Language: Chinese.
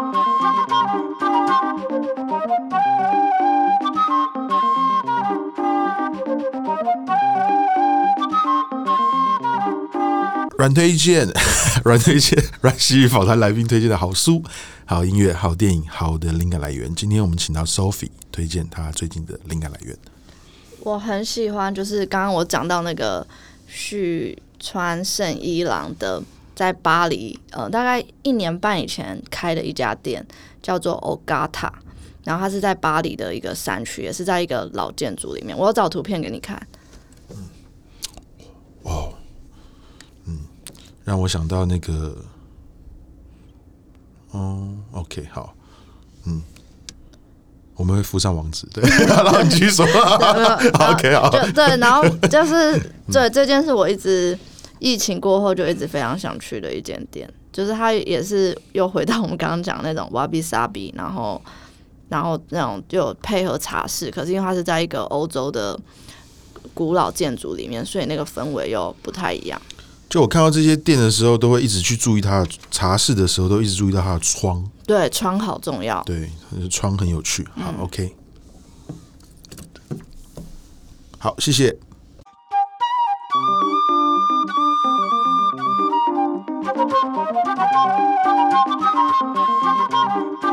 软推荐，软推荐，阮西语访谈来宾推荐的好书、好音乐、好电影、好的灵感来源。今天我们请到 Sophie 推荐她最近的灵感来源。我很喜欢，就是刚刚我讲到那个绪川圣一郎的，在巴黎，呃，大概一年半以前开的一家店，叫做 Ogata，然后它是在巴黎的一个山区，也是在一个老建筑里面。我要找图片给你看。嗯，哇。让我想到那个，哦，OK，好，嗯，我们会附上网址，对，然后你继续说，OK，好，对，然后就是 对这件事，我一直疫情过后就一直非常想去的一间店，就是它也是又回到我们刚刚讲的那种瓦比萨比，然后然后那种就配合茶室，可是因为它是在一个欧洲的古老建筑里面，所以那个氛围又不太一样。就我看到这些店的时候，都会一直去注意它的茶室的时候，都一直注意到它的窗。对，窗好重要。对，窗很有趣。好，嗯，OK。好，谢谢。Thank you.